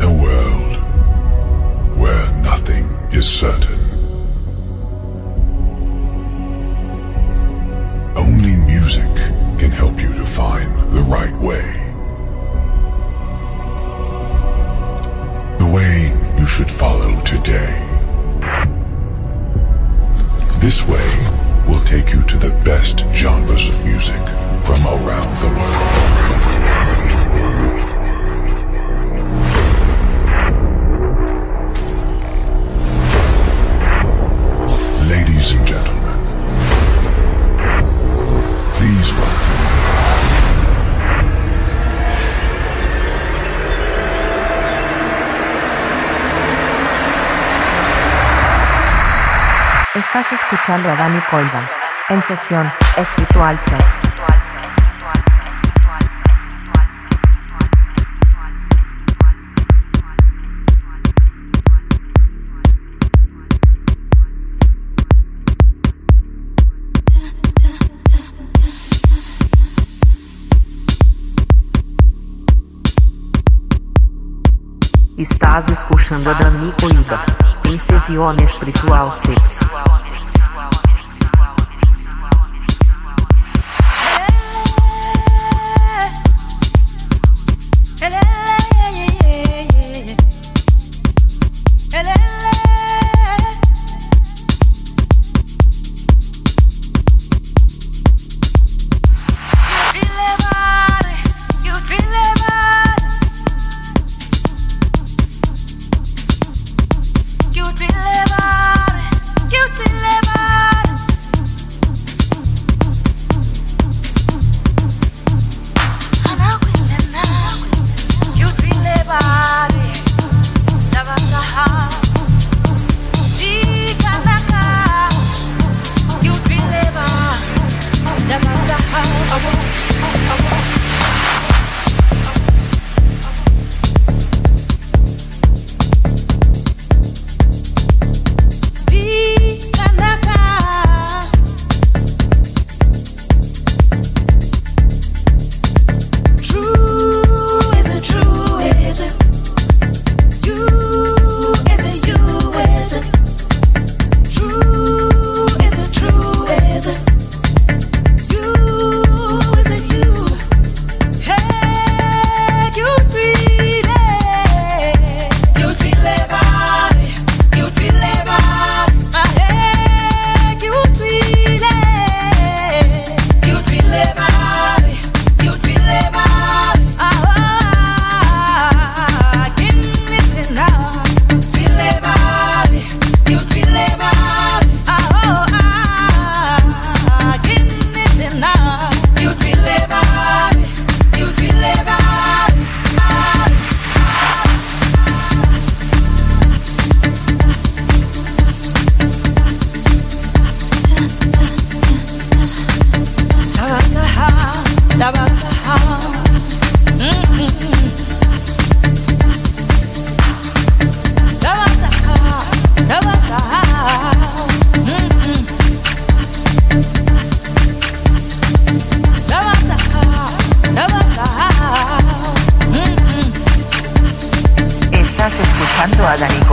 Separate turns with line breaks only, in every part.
a world where nothing is certain.
escuchando a Dani Coiva en sesión espiritual set.
Estás escuchando a Dani Coiba, em Sesión Espiritual Sexo.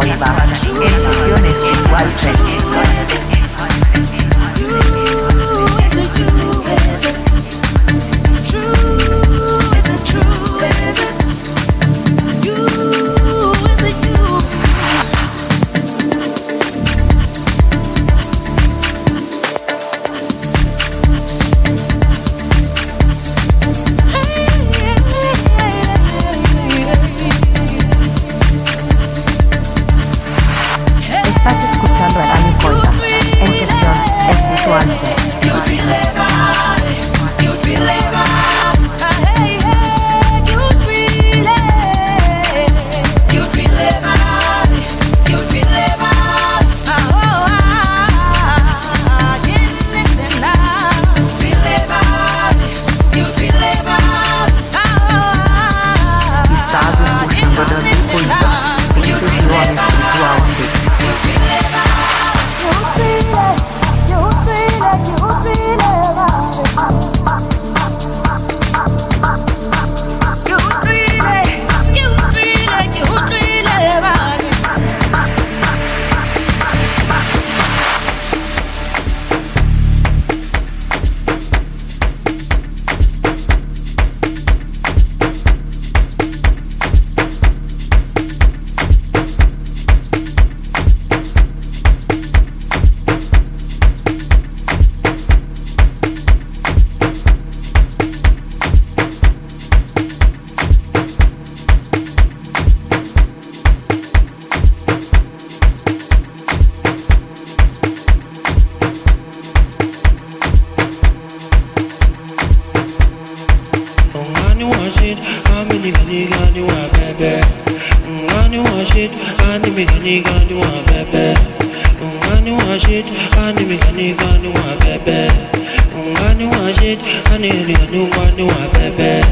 Oliva en sesiones con Walser.
gani gani wa bebe. Ungani wa shit gani mi gani gani wa bebe. Ungani wa shit gani gani gani wa bebe.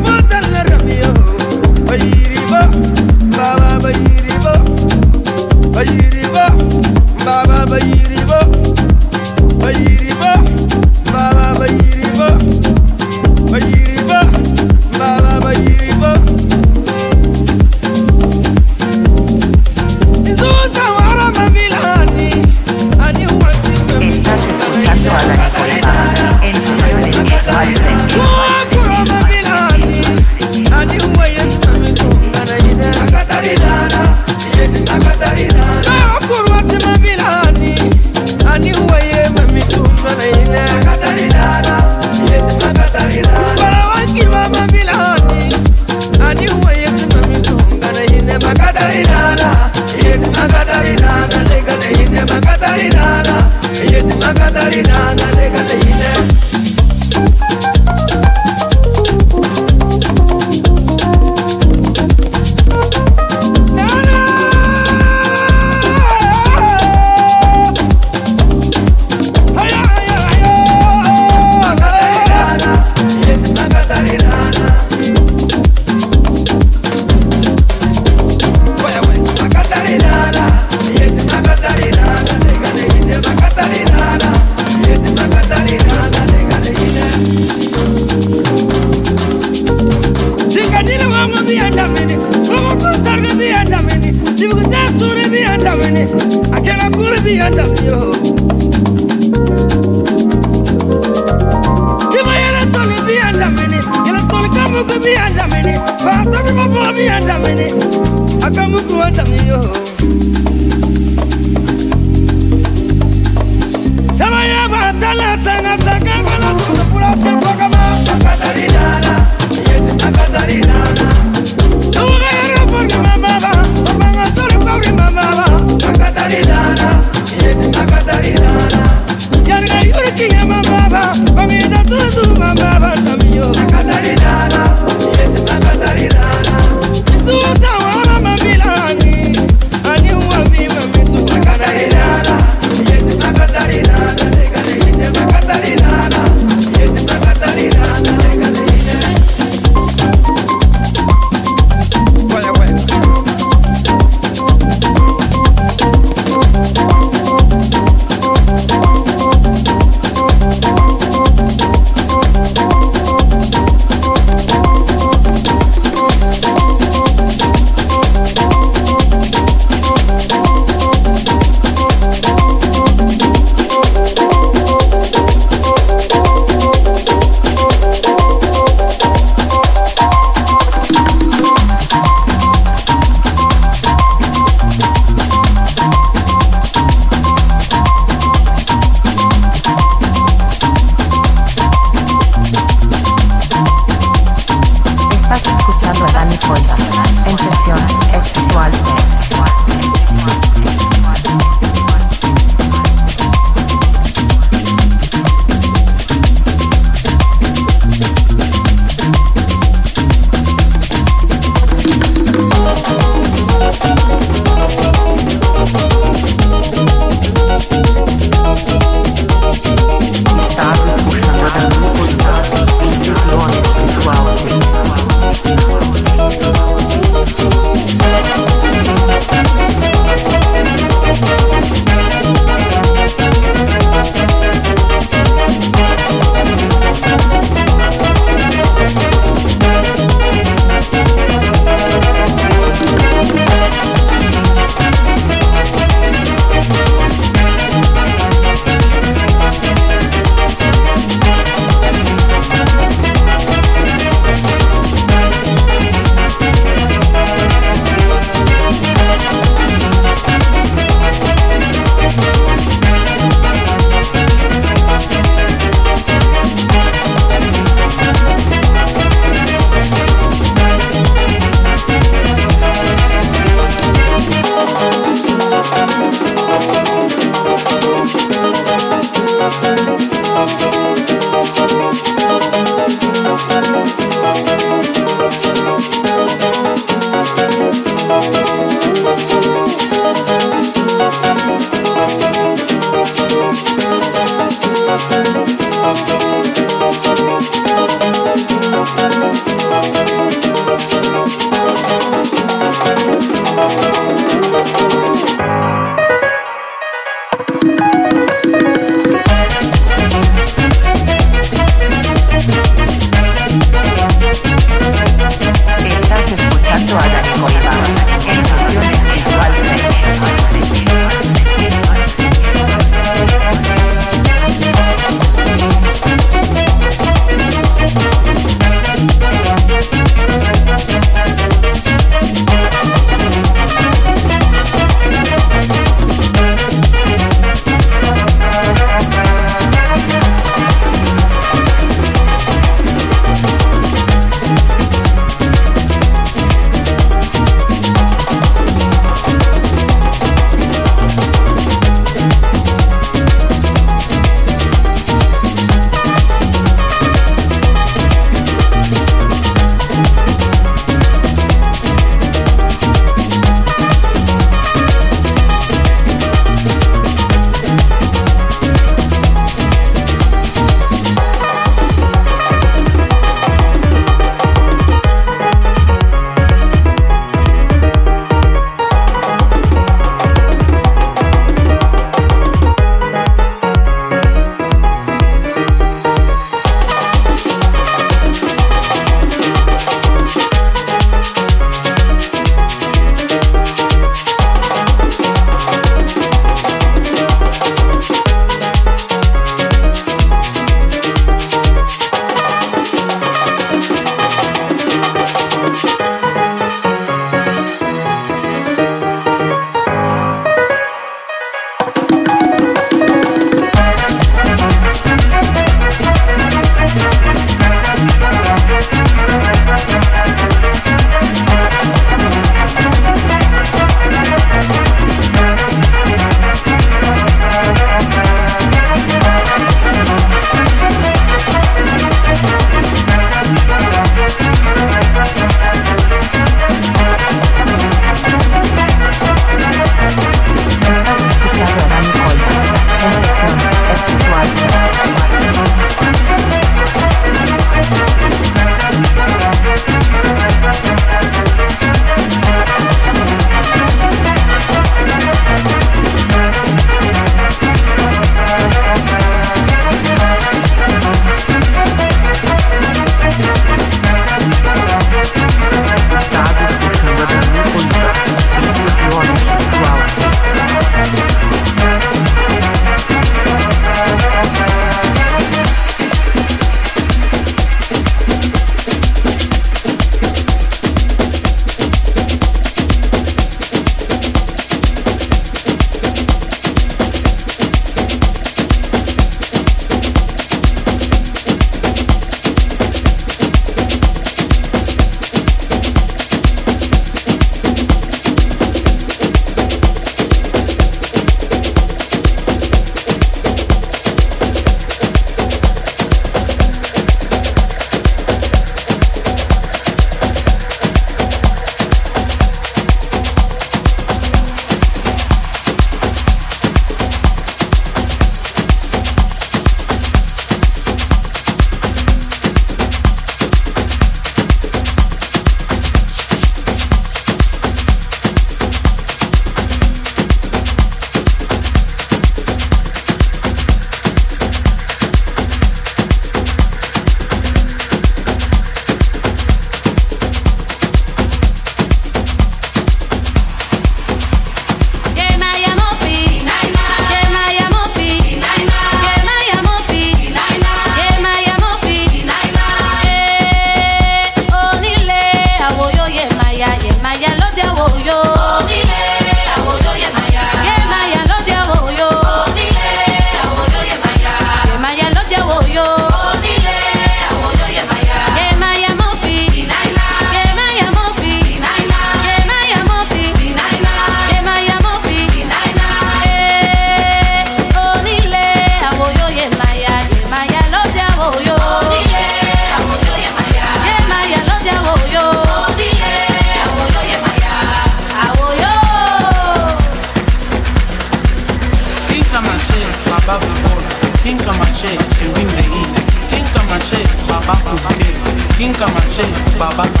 King mache, baba te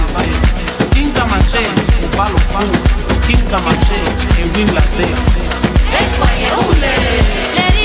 Kinga mache, ubalo fu Kinga mache, ewin la te
Ekwa yeule, leri